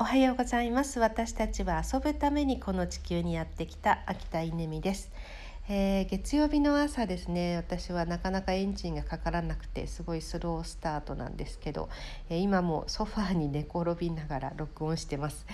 おはようございます。私たちは遊ぶためにこの地球にやってきた秋田稲美です、えー、月曜日の朝ですね私はなかなかエンジンがかからなくてすごいスロースタートなんですけど、えー、今もソファーに寝転びながら録音してます、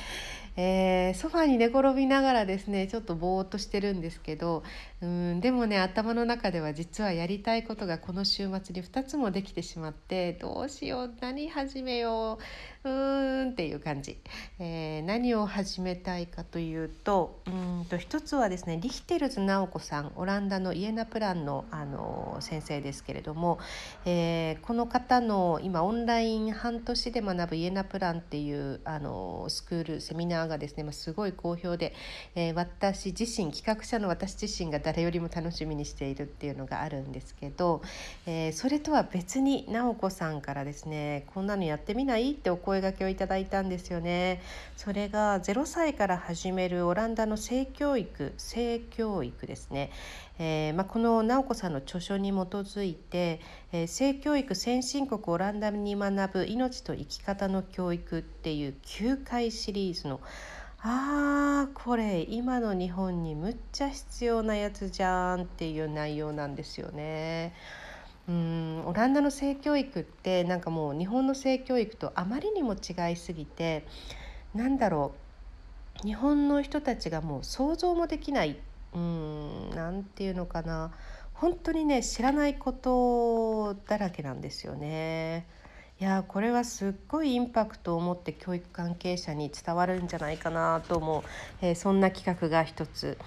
えー、ソファーに寝転びながらですねちょっとぼーっとしてるんですけどうんでもね頭の中では実はやりたいことがこの週末に2つもできてしまってどうしよう何始めよううーんっていう感じ、え、何を始めたいかというとうんと一つはですねリヒテルズ直子さんオランダのイエナプランのあの先生ですけれども、えー、この方の今オンライン半年で学ぶイエナプランっていうあのスクールセミナーがですね、まあ、すごい好評で、えー、私自身企画者の私自身が誰よりも楽しみにしているっていうのがあるんですけど、えー、それとは別に直子さんからですねこんなのやってみないってお声がけをいただいたんですよね。それが0歳から始めるオランダの性教育性教育ですね。えーまあ、この直子さんの著書に基づいて、えー、性教育先進国オランダに学ぶ命と生き方の教育っていう9回シリーズのあーこれ今の日本にむっちゃ必要なやつじゃんっていう内容なんですよね。うんオランダの性教育ってなんかもう日本の性教育とあまりにも違いすぎてなんだろう日本の人たちがもう想像もできないうん。なんていうのかな。本当にね知らないことだらけなんですよね。いやこれはすっごいインパクトを持って教育関係者に伝わるんじゃないかなと思う、えー、そんな企画が一つ。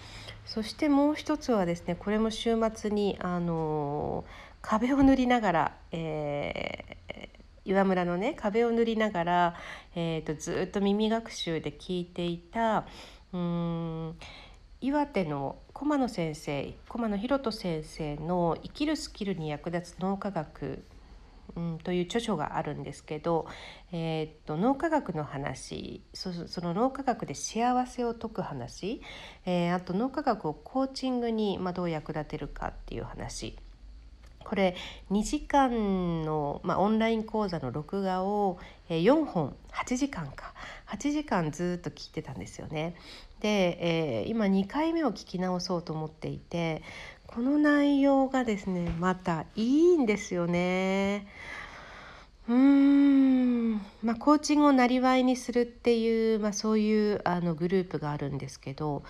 そしてもう一つはですねこれも週末に、あのー、壁を塗りながら、えー、岩村のね壁を塗りながら、えーと、とずっと耳学習で聞いていたうん岩手の駒野先生駒野博人先生の「生きるスキルに役立つ脳科学」うん、という著書があるんですけど、えー、っと脳科学の話その脳科学で幸せを解く話、えー、あと脳科学をコーチングに、まあ、どう役立てるかっていう話。これ2時間の、まあ、オンライン講座の録画を4本8時間か8時間ずっと聞いてたんですよね。で、えー、今2回目を聞き直そうと思っていてこの内容がですねまたいいんですよね。まあ、コーチングをなりわいにするっていう、まあ、そういうあのグループがあるんですけど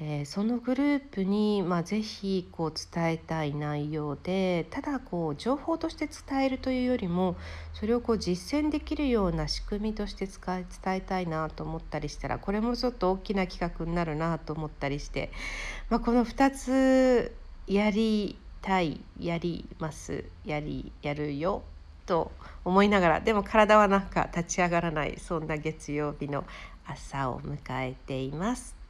えー、そのグループに、まあ、ぜひこう伝えたい内容でただこう情報として伝えるというよりもそれをこう実践できるような仕組みとして使い伝えたいなと思ったりしたらこれもちょっと大きな企画になるなと思ったりして、まあ、この2つやりたいやりますやりやるよと思いながらでも体はなんか立ち上がらないそんな月曜日の朝を迎えています。